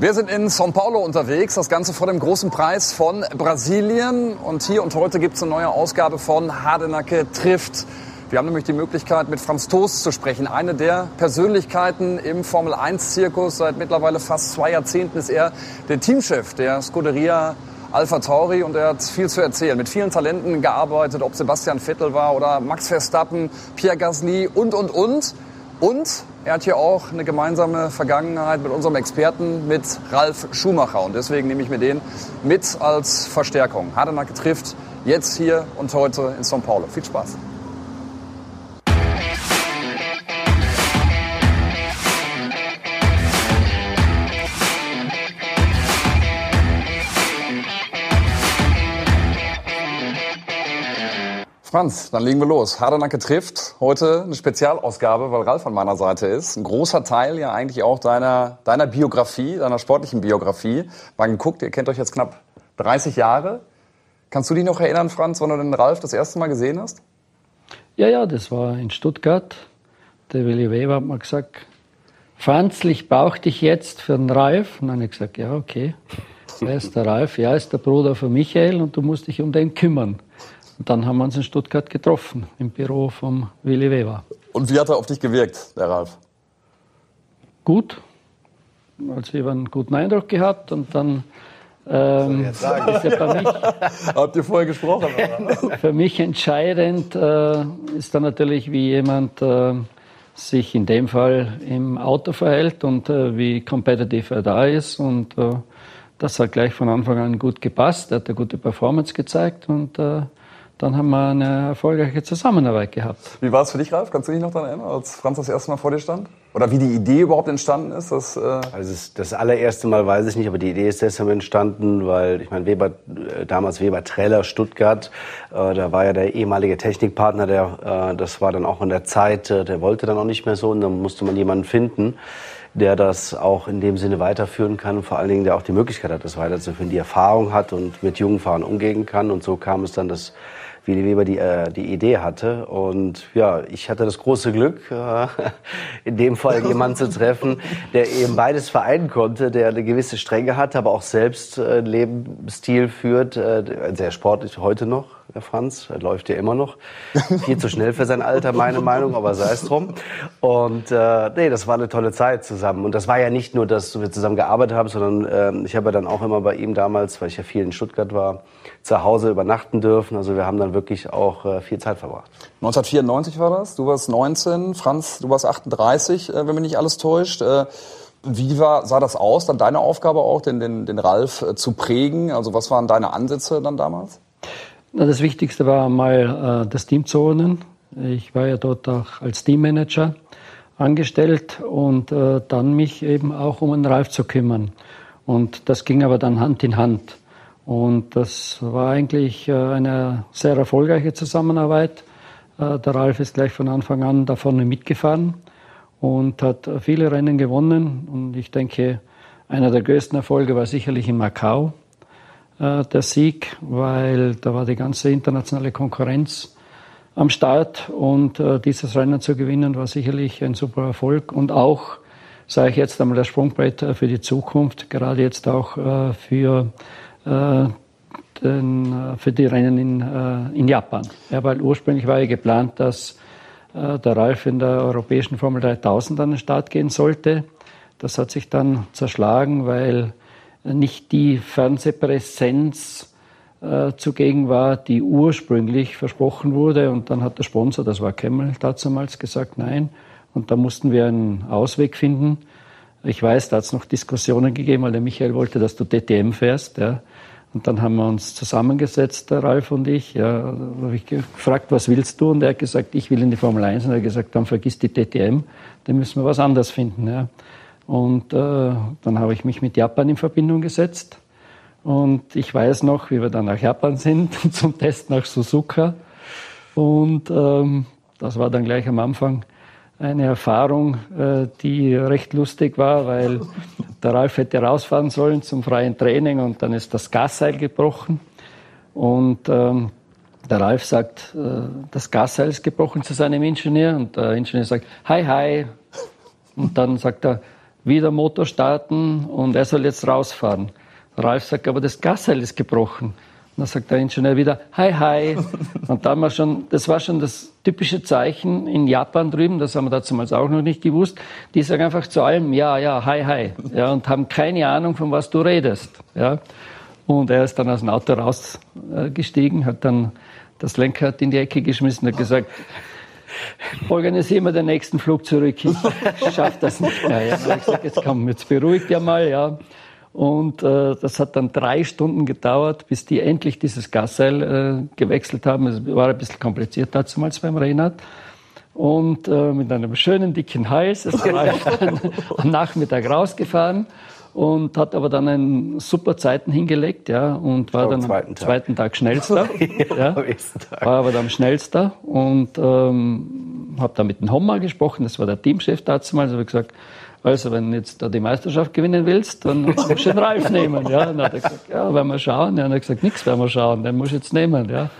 Wir sind in São Paulo unterwegs, das Ganze vor dem großen Preis von Brasilien. Und hier und heute gibt es eine neue Ausgabe von Hardenacke trifft. Wir haben nämlich die Möglichkeit, mit Franz Toast zu sprechen. Eine der Persönlichkeiten im Formel-1-Zirkus. Seit mittlerweile fast zwei Jahrzehnten ist er der Teamchef der Scuderia Alpha Tauri und er hat viel zu erzählen. Mit vielen Talenten gearbeitet, ob Sebastian Vettel war oder Max Verstappen, Pierre Gasly und, und, und. Und er hat hier auch eine gemeinsame Vergangenheit mit unserem Experten, mit Ralf Schumacher. Und deswegen nehme ich mir den mit als Verstärkung. Hardenack trifft jetzt hier und heute in São Paulo. Viel Spaß. Franz, dann legen wir los. Hardenacke trifft heute eine Spezialausgabe, weil Ralf an meiner Seite ist. Ein großer Teil ja eigentlich auch deiner, deiner Biografie, deiner sportlichen Biografie. Mal geguckt, ihr kennt euch jetzt knapp 30 Jahre. Kannst du dich noch erinnern, Franz, wann du den Ralf das erste Mal gesehen hast? Ja, ja, das war in Stuttgart. Der Willi Weber hat mir gesagt, Franz, ich brauche dich jetzt für den Ralf. Und dann habe ich gesagt, ja, okay. Wer ist der Ralf? Ja, ist der Bruder von Michael und du musst dich um den kümmern. Und dann haben wir uns in Stuttgart getroffen, im Büro vom Willi Weber. Und wie hat er auf dich gewirkt, der Ralf? Gut. Also ich habe einen guten Eindruck gehabt und dann ähm, ist ja bei mich, Habt ihr vorher gesprochen? für mich entscheidend äh, ist dann natürlich, wie jemand äh, sich in dem Fall im Auto verhält und äh, wie competitive er da ist. Und äh, das hat gleich von Anfang an gut gepasst. Er hat eine gute Performance gezeigt und äh, dann haben wir eine erfolgreiche Zusammenarbeit gehabt. Wie war es für dich, Ralf? Kannst du dich noch daran erinnern, als Franz das erste Mal vor dir stand? Oder wie die Idee überhaupt entstanden ist? Dass, äh also das allererste Mal weiß ich nicht, aber die Idee ist deshalb entstanden, weil ich meine, Weber, äh, damals Weber Treller Stuttgart, äh, da war ja der ehemalige Technikpartner, der, äh, das war dann auch in der Zeit, äh, der wollte dann auch nicht mehr so und dann musste man jemanden finden der das auch in dem Sinne weiterführen kann und vor allen Dingen der auch die Möglichkeit hat, das weiterzuführen, die Erfahrung hat und mit jungen Fahrern umgehen kann. Und so kam es dann, dass Willi Weber die, äh, die Idee hatte. Und ja, ich hatte das große Glück, äh, in dem Fall jemanden zu treffen, der eben beides vereinen konnte, der eine gewisse Strenge hat, aber auch selbst äh, einen Lebensstil führt, äh, sehr sportlich heute noch, der Franz, er läuft ja immer noch. Viel zu schnell für sein Alter, meine Meinung, aber sei es drum. Und äh, nee, das war eine tolle Zeit zusammen. Und das war ja nicht nur, dass wir zusammen gearbeitet haben, sondern äh, ich habe ja dann auch immer bei ihm damals, weil ich ja viel in Stuttgart war, zu Hause übernachten dürfen. Also wir haben dann wirklich auch äh, viel Zeit verbracht. 1994 war das. Du warst 19, Franz, du warst 38, äh, wenn mich nicht alles täuscht. Äh, wie war, sah das aus, dann deine Aufgabe auch, den, den, den Ralf zu prägen? Also was waren deine Ansätze dann damals? Das Wichtigste war mal das Team zu ordnen. Ich war ja dort auch als Teammanager angestellt und dann mich eben auch um den Ralf zu kümmern. Und das ging aber dann Hand in Hand. Und das war eigentlich äh, eine sehr erfolgreiche Zusammenarbeit. Äh, der Ralf ist gleich von Anfang an da vorne mitgefahren und hat viele Rennen gewonnen. Und ich denke, einer der größten Erfolge war sicherlich in Macau äh, der Sieg, weil da war die ganze internationale Konkurrenz am Start und dieses Rennen zu gewinnen war sicherlich ein super Erfolg und auch, sage ich jetzt einmal, das Sprungbrett für die Zukunft, gerade jetzt auch für äh, den, äh, für die Rennen in, äh, in Japan. Ja, weil ursprünglich war ja geplant, dass der Ralf in der europäischen Formel 3000 an den Start gehen sollte. Das hat sich dann zerschlagen, weil nicht die Fernsehpräsenz äh, zugegen war, die ursprünglich versprochen wurde. Und dann hat der Sponsor, das war Kemmel damals, gesagt, nein. Und da mussten wir einen Ausweg finden. Ich weiß, da hat es noch Diskussionen gegeben, weil der Michael wollte, dass du DTM fährst. Ja. Und dann haben wir uns zusammengesetzt, der Ralf und ich. Ja, habe ich gefragt, was willst du? Und er hat gesagt, ich will in die Formel 1. Und er hat gesagt, dann vergiss die DTM, dann müssen wir was anderes finden. Ja. Und äh, dann habe ich mich mit Japan in Verbindung gesetzt. Und ich weiß noch, wie wir dann nach Japan sind, zum Test nach Suzuka. Und ähm, das war dann gleich am Anfang eine Erfahrung, äh, die recht lustig war, weil der Ralf hätte rausfahren sollen zum freien Training und dann ist das Gasseil gebrochen. Und ähm, der Ralf sagt, äh, das Gasseil ist gebrochen zu seinem Ingenieur und der Ingenieur sagt, hi, hi. Und dann sagt er, wieder Motor starten und er soll jetzt rausfahren. Ralf sagt, aber das Gasseil ist gebrochen. Dann sagt der Ingenieur wieder, hi, hi. Und dann war schon, das war schon das typische Zeichen in Japan drüben, das haben wir damals auch noch nicht gewusst. Die sagen einfach zu allem, ja, ja, hi, hi. Ja, und haben keine Ahnung, von was du redest. Ja. Und er ist dann aus dem Auto rausgestiegen, hat dann das Lenkrad in die Ecke geschmissen und gesagt, organisieren wir den nächsten Flug zurück. Ich schaffe das nicht mehr. Ja. Gesagt, jetzt komm, jetzt beruhigt ja mal, ja. Und äh, das hat dann drei Stunden gedauert, bis die endlich dieses Gasseil äh, gewechselt haben. Es war ein bisschen kompliziert damals beim Rennrad. Und äh, mit einem schönen dicken Hals ist er am Nachmittag rausgefahren und hat aber dann einen super Zeiten hingelegt, ja, und war dann am zweiten Tag, zweiten Tag schnellster, ja, Tag. war aber dann schnellster und ähm, habe da mit dem Hommer gesprochen, das war der Teamchef dazu mal, also habe gesagt, also wenn jetzt da die Meisterschaft gewinnen willst, dann musst du den Ralf nehmen, ja, dann hat er gesagt, ja, werden wir schauen, ja, er hat gesagt, nichts werden wir schauen, den muss ich jetzt nehmen, ja,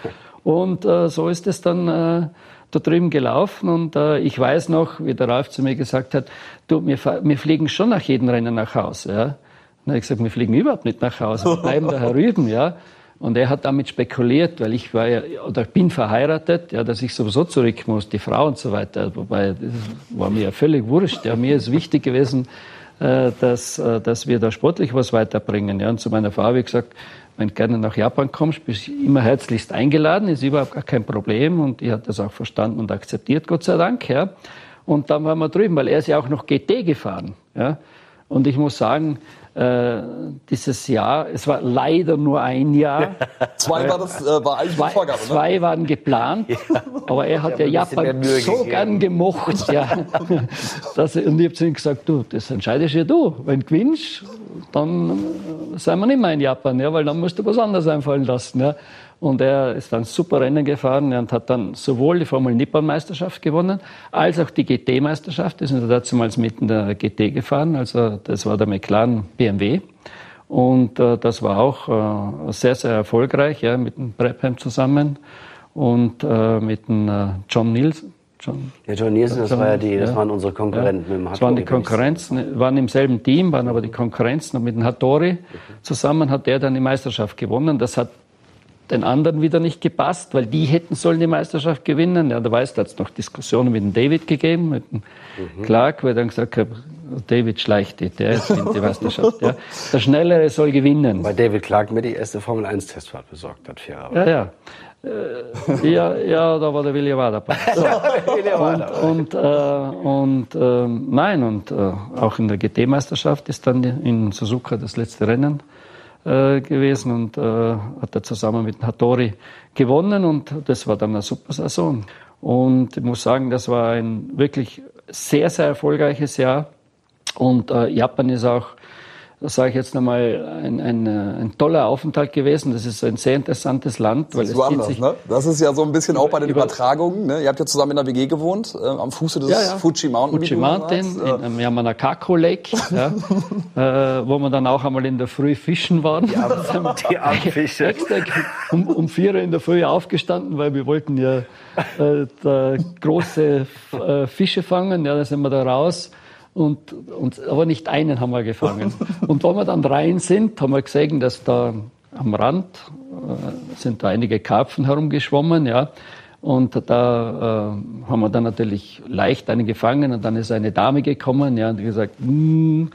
und äh, so ist es dann äh, da drüben gelaufen und äh, ich weiß noch, wie der Ralf zu mir gesagt hat, du, wir, wir fliegen schon nach jedem Rennen nach Hause. Ja? Dann habe ich gesagt, wir fliegen überhaupt nicht nach Hause, wir bleiben da herüben. Ja? Und er hat damit spekuliert, weil ich war ja, oder bin verheiratet, ja, dass ich sowieso zurück muss, die Frau und so weiter. Wobei, das war mir ja völlig wurscht. Ja, mir ist wichtig gewesen, äh, dass, äh, dass wir da sportlich was weiterbringen. Ja, und zu meiner Frau habe ich gesagt, wenn du gerne nach Japan kommst, bist du immer herzlichst eingeladen, ist überhaupt gar kein Problem und die hat das auch verstanden und akzeptiert, Gott sei Dank. Ja. Und dann waren wir drüben, weil er ist ja auch noch GT gefahren. Ja. Und ich muss sagen, äh, dieses Jahr, es war leider nur ein Jahr. zwei war das, äh, war eigentlich zwei, Vorgabe, ne? Zwei waren geplant, ja. aber er hat ja, ja Japan so gegeben. gern gemocht, ja. dass, und ich habe zu ihm gesagt, du, das entscheidest ja du. Wenn du gewinnst, dann sind wir nicht mehr in Japan, ja, weil dann musst du was anderes einfallen lassen. Ja. Und er ist dann super Rennen gefahren und hat dann sowohl die Formel Nippon Meisterschaft gewonnen, als auch die GT Meisterschaft. Ist er damals mit in der GT gefahren. Also das war der McLaren BMW. Und äh, das war auch äh, sehr, sehr erfolgreich, ja, mit dem Brabham zusammen und äh, mit dem äh, John Nielsen. John, ja, John Nielsen, das, war ja die, das waren unsere Konkurrenten. Ja, mit dem das waren die Konkurrenzen, waren im selben Team, waren aber die Konkurrenzen. Und mit dem Hattori zusammen hat er dann die Meisterschaft gewonnen. Das hat den anderen wieder nicht gepasst, weil die hätten sollen die Meisterschaft gewinnen. Ja, da weißt du, hat es noch Diskussionen mit dem David gegeben, mit dem mhm. Clark, weil er dann gesagt hat, David schleicht die, der gewinnt die Meisterschaft. Ja. Der Schnellere soll gewinnen. Weil David Clark mir die erste Formel 1 Testfahrt besorgt hat, fairerweise. Ja, ja. Äh, ja, ja, da war der Willi war dabei. So. und und, äh, und äh, nein, und äh, auch in der GT-Meisterschaft ist dann in Suzuka das letzte Rennen äh, gewesen und äh, hat er zusammen mit Hattori gewonnen und das war dann eine super Saison. Und ich muss sagen, das war ein wirklich sehr, sehr erfolgreiches Jahr. Und äh, Japan ist auch das sage ich jetzt nochmal, ein, ein, ein toller Aufenthalt gewesen. Das ist ein sehr interessantes Land. Weil das ist es anders, ne? Das ist ja so ein bisschen auch bei den Übertragungen. Ne? Ihr habt ja zusammen in der WG gewohnt, äh, am Fuße des ja, ja. Fuji Mountain. Fuji Mountain, in, im Yamanakako Lake, ja, äh, wo wir dann auch einmal in der Früh fischen waren. Die, Ab die Abfische. Extra um, um vier Uhr in der Früh aufgestanden, weil wir wollten ja äh, da große äh, Fische fangen. Ja, da sind wir da raus und, und, aber nicht einen haben wir gefangen. Und wenn wir dann rein sind, haben wir gesehen, dass da am Rand äh, sind da einige Karpfen herumgeschwommen, ja. Und da äh, haben wir dann natürlich leicht einen gefangen und dann ist eine Dame gekommen ja, und gesagt, mm,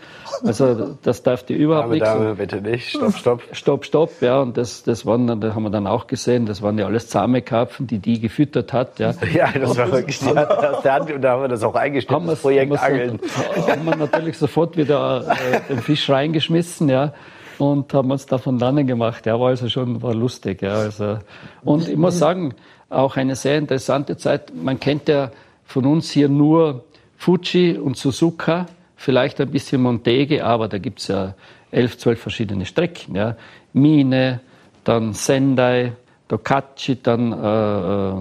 also das darf die überhaupt nicht. Dame, bitte nicht, stopp, stopp. Stopp, stopp, ja, und das, das waren dann, da haben wir dann auch gesehen, das waren ja alles zahme Karpfen, die die gefüttert hat. Ja, ja das war wirklich die der Hand und da haben wir das auch eingestellt, haben das Projekt haben Angeln. Haben wir natürlich sofort wieder äh, den Fisch reingeschmissen, ja und haben uns davon lernen gemacht. Ja, war also schon war lustig. Ja, also. Und ich muss sagen, auch eine sehr interessante Zeit. Man kennt ja von uns hier nur Fuji und Suzuka, vielleicht ein bisschen Montege, aber da gibt's ja elf, zwölf verschiedene Strecken. Ja. Mine, dann Sendai, Tokachi, dann äh, äh,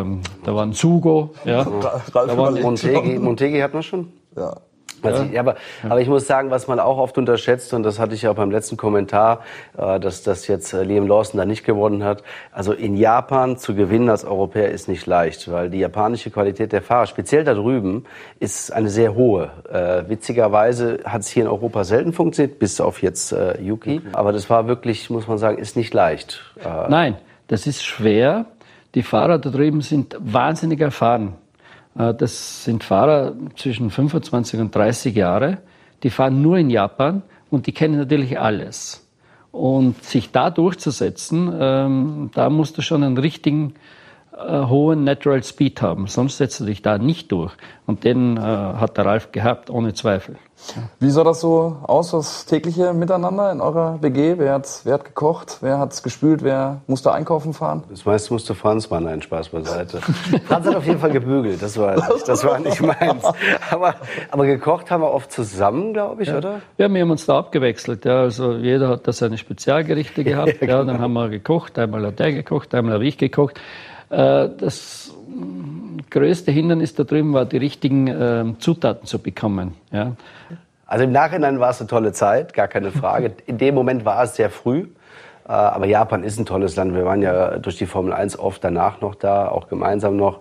äh, da war ein Sugo. Ja. Da, da war Montegi, Montegi hat man schon? Ja. Also, ja, aber, aber ich muss sagen, was man auch oft unterschätzt, und das hatte ich ja auch beim letzten Kommentar, äh, dass das jetzt äh, Liam Lawson da nicht gewonnen hat. Also in Japan zu gewinnen als Europäer ist nicht leicht, weil die japanische Qualität der Fahrer, speziell da drüben, ist eine sehr hohe. Äh, witzigerweise hat es hier in Europa selten funktioniert, bis auf jetzt Yuki. Aber das war wirklich, muss man sagen, ist nicht leicht. Nein, das ist schwer. Die Fahrer da drüben sind wahnsinnig erfahren. Äh, das sind Fahrer zwischen 25 und 30 Jahre. Die fahren nur in Japan und die kennen natürlich alles. Und sich da durchzusetzen, ähm, da musst du schon einen richtigen äh, hohen Natural Speed haben, sonst setzt du dich da nicht durch. Und den äh, hat der Ralf gehabt, ohne Zweifel. Wie sah das so aus, das tägliche Miteinander in eurer WG? Wer hat, wer hat gekocht? Wer hat gespült? Wer musste einkaufen fahren? Das meiste musste Franz machen, ein Spaß beiseite. Franz hat auf jeden Fall gebügelt, das war, das war nicht meins. Aber, aber gekocht haben wir oft zusammen, glaube ich, ja. oder? Ja, wir haben uns da abgewechselt. Ja. Also jeder hat da seine Spezialgerichte gehabt. ja, genau. ja, dann haben wir gekocht, einmal hat der gekocht, einmal habe ich gekocht. Äh, das größte Hindernis da drüben war, die richtigen äh, Zutaten zu bekommen. Ja. Also im Nachhinein war es eine tolle Zeit, gar keine Frage. In dem Moment war es sehr früh. Äh, aber Japan ist ein tolles Land. Wir waren ja durch die Formel 1 oft danach noch da, auch gemeinsam noch.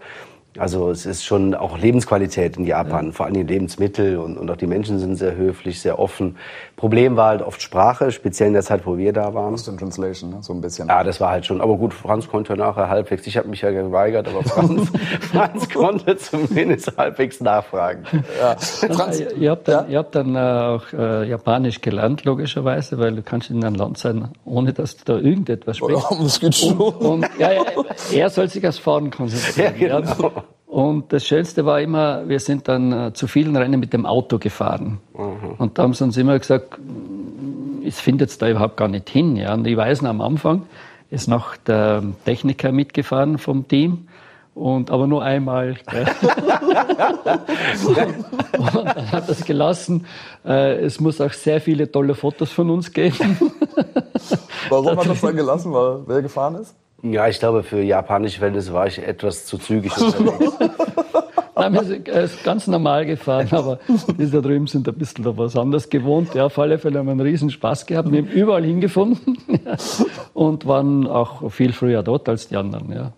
Also es ist schon auch Lebensqualität in Japan, ja. vor allem die Lebensmittel und, und auch die Menschen sind sehr höflich, sehr offen. Problem war halt oft Sprache, speziell in der Zeit, wo wir da waren. Lost in Translation, ne? so ein bisschen. Ja, das war halt schon. Aber gut, Franz konnte nachher halbwegs. Ich habe mich ja geweigert, aber Franz, Franz konnte zumindest halbwegs nachfragen. Ja. Franz, ihr habt dann, ja? ihr habt dann äh, auch äh, Japanisch gelernt, logischerweise, weil du kannst in einem Land sein, ohne dass du da irgendetwas sprichst. Oh, das geht schon. Und, und, ja, ja, er soll sich aufs Fahren konzentrieren. Ja, genau. Und das Schönste war immer, wir sind dann äh, zu vielen Rennen mit dem Auto gefahren. Mhm. Und da haben sie uns immer gesagt, es findet es da überhaupt gar nicht hin. Ja. Und ich weiß noch am Anfang, ist noch der Techniker mitgefahren vom Team. Und, aber nur einmal. und dann hat das gelassen. Äh, es muss auch sehr viele tolle Fotos von uns geben. Warum hat das dann gelassen? Weil wer gefahren ist? Ja, ich glaube, für japanische Verhältnisse war ich etwas zu zügig unterwegs. Nein, wir sind ganz normal gefahren, aber die da drüben sind ein bisschen da was anderes gewohnt. Ja, auf alle Fälle haben wir einen riesen Spaß gehabt. Wir haben überall hingefunden und waren auch viel früher dort als die anderen. Ja.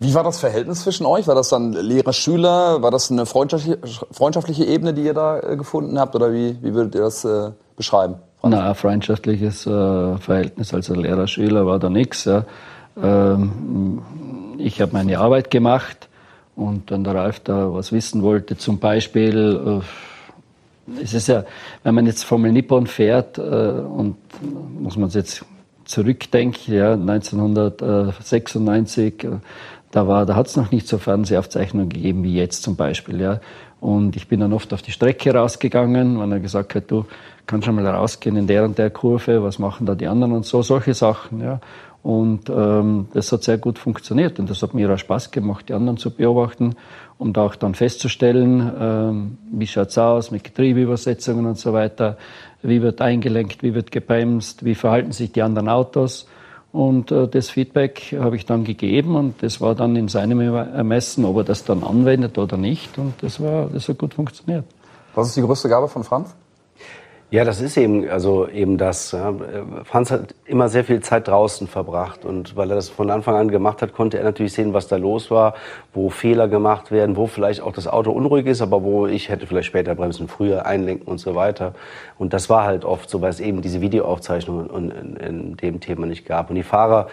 Wie war das Verhältnis zwischen euch? War das dann Lehrer-Schüler? War das eine freundschaftliche, freundschaftliche Ebene, die ihr da äh, gefunden habt? Oder wie, wie würdet ihr das äh, beschreiben? Na, ein freundschaftliches äh, Verhältnis. Also Lehrer-Schüler war da nichts. Ja. Ähm, ich habe meine Arbeit gemacht und wenn der Ralf da was wissen wollte, zum Beispiel, äh, es ist ja, wenn man jetzt Formel Nippon fährt äh, und muss man jetzt zurückdenken, ja, 1996, äh, da war, da hat es noch nicht so Fernsehaufzeichnungen gegeben wie jetzt zum Beispiel, ja. Und ich bin dann oft auf die Strecke rausgegangen, wenn er gesagt hat, du kannst schon mal rausgehen in der und der Kurve, was machen da die anderen und so, solche Sachen, ja. Und ähm, das hat sehr gut funktioniert und das hat mir auch Spaß gemacht, die anderen zu beobachten und auch dann festzustellen, ähm, wie schaut's aus mit Getriebeübersetzungen und so weiter, wie wird eingelenkt, wie wird gebremst, wie verhalten sich die anderen Autos. Und äh, das Feedback habe ich dann gegeben und das war dann in seinem Ermessen, ob er das dann anwendet oder nicht. Und das, war, das hat gut funktioniert. Was ist die größte Gabe von Franz? Ja, das ist eben, also eben das. Ja. Franz hat immer sehr viel Zeit draußen verbracht und weil er das von Anfang an gemacht hat, konnte er natürlich sehen, was da los war, wo Fehler gemacht werden, wo vielleicht auch das Auto unruhig ist, aber wo ich hätte vielleicht später bremsen, früher einlenken und so weiter. Und das war halt oft so, weil es eben diese Videoaufzeichnungen in, in, in dem Thema nicht gab. Und die Fahrer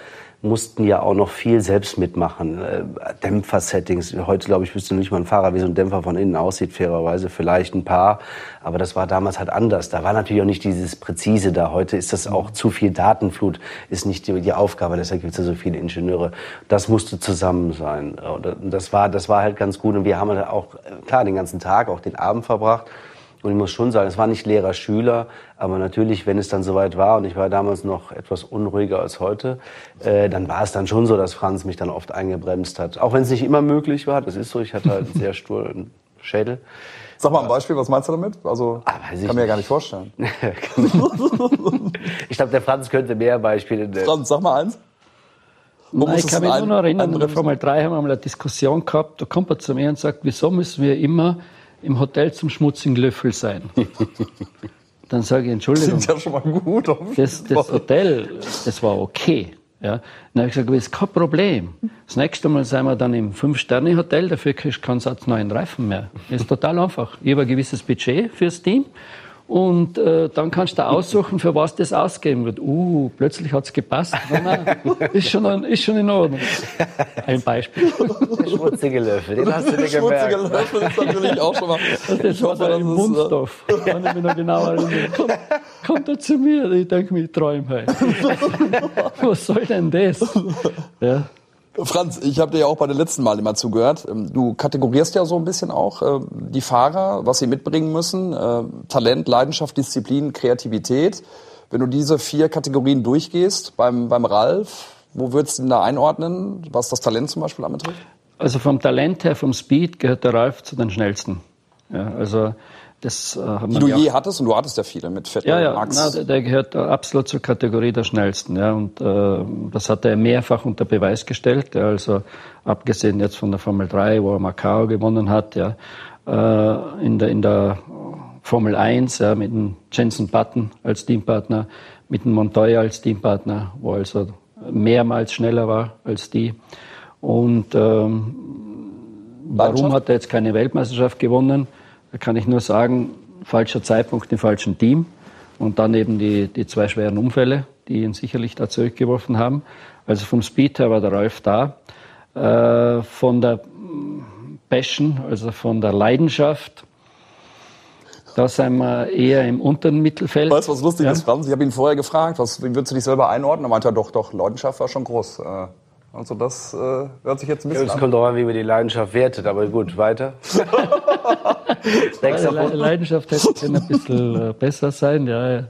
mussten ja auch noch viel selbst mitmachen. Äh, Dämpfer-Settings. Heute, glaube ich, wüsste nicht mal ein Fahrer, wie so ein Dämpfer von innen aussieht, fairerweise. Vielleicht ein paar. Aber das war damals halt anders. Da war natürlich auch nicht dieses Präzise da. Heute ist das auch zu viel Datenflut, ist nicht die, die Aufgabe. Deshalb gibt es ja so viele Ingenieure. Das musste zusammen sein. Und das war, das war halt ganz gut. Und wir haben halt auch, klar, den ganzen Tag, auch den Abend verbracht. Und ich muss schon sagen, es war nicht Lehrer-Schüler, aber natürlich, wenn es dann soweit war, und ich war damals noch etwas unruhiger als heute, äh, dann war es dann schon so, dass Franz mich dann oft eingebremst hat. Auch wenn es nicht immer möglich war, das ist so, ich hatte halt einen sehr sturen Schädel. Sag mal ein Beispiel, was meinst du damit? Also, ah, kann mir ja gar nicht vorstellen. ich glaube, der Franz könnte mehr Beispiele nennen. Franz, sag mal eins. Nein, ich kann mich nur noch erinnern, in der Formel 3 haben wir mal eine Diskussion gehabt, da kommt er zu mir und sagt, wieso müssen wir immer im Hotel zum schmutzigen Löffel sein. Dann sage ich, Entschuldigung. Klingt ja schon mal gut. Das, das Hotel, das war okay. Ja. Dann habe ich gesagt, das ist kein Problem. Das nächste Mal sind wir dann im Fünf-Sterne-Hotel, dafür kriegst du keinen Satz neuen Reifen mehr. Das ist total einfach. Ich habe ein gewisses Budget fürs Team und äh, dann kannst du aussuchen, für was das ausgeben wird. Uh, plötzlich hat's gepasst. Nein, nein, ist, schon, ist schon in Ordnung. Ein Beispiel. Der schmutzige Löffel, den hast du dir gemerkt. Der schmutzige Löffel ist natürlich auch schon mal... Das war der im Mundstoff. Äh, kann ich mich noch genau erinnern. Kommt, kommt er zu mir? Ich denke mir, ich träume halt. was soll denn das? Ja. Franz, ich habe dir ja auch bei den letzten Mal immer zugehört. Ähm, du kategorierst ja so ein bisschen auch äh, die Fahrer, was sie mitbringen müssen. Äh, Talent, Leidenschaft, Disziplin, Kreativität. Wenn du diese vier Kategorien durchgehst beim, beim Ralf, wo würdest du ihn da einordnen, was das Talent zum Beispiel anbetrifft? Also vom Talent her, vom Speed gehört der Ralf zu den schnellsten. Ja, also das, äh, die du je hattest und du hattest ja viele mit Vettel, ja, ja, Max. Na, der, der gehört absolut zur Kategorie der schnellsten. Ja, und äh, das hat er mehrfach unter Beweis gestellt. Ja, also abgesehen jetzt von der Formel 3, wo er Macau gewonnen hat, ja, äh, in der in der Formel 1 ja, mit dem Jensen Button als Teampartner, mit dem Montoya als Teampartner, wo also mehrmals schneller war als die. Und ähm, warum hat er jetzt keine Weltmeisterschaft gewonnen? Da kann ich nur sagen, falscher Zeitpunkt im falschen Team und dann eben die, die zwei schweren Unfälle, die ihn sicherlich da zurückgeworfen haben. Also vom Speed her war der Rolf da. Äh, von der Passion, also von der Leidenschaft, da sind wir eher im unteren Mittelfeld. Weißt du, was lustig ja? ist, Franz? Ich habe ihn vorher gefragt, was, wie würdest du dich selber einordnen? Er meinte, doch, doch, Leidenschaft war schon groß. Äh, also das äh, hört sich jetzt ein bisschen Es kommt darauf an, wie man die Leidenschaft wertet, aber gut, weiter. Le Leidenschaft hätte ein bisschen äh, besser sein, ja.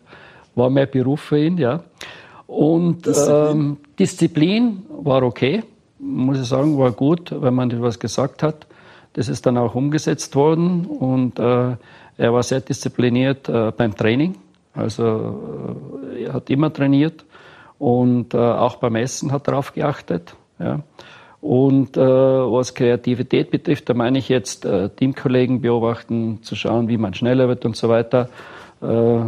War mehr Beruf für ihn, ja. Und Disziplin, ähm, Disziplin war okay, muss ich sagen, war gut, wenn man etwas gesagt hat. Das ist dann auch umgesetzt worden und äh, er war sehr diszipliniert äh, beim Training. Also äh, er hat immer trainiert und äh, auch beim Essen hat darauf geachtet. Ja. Und äh, was Kreativität betrifft, da meine ich jetzt äh, Teamkollegen beobachten, zu schauen, wie man schneller wird und so weiter. Äh,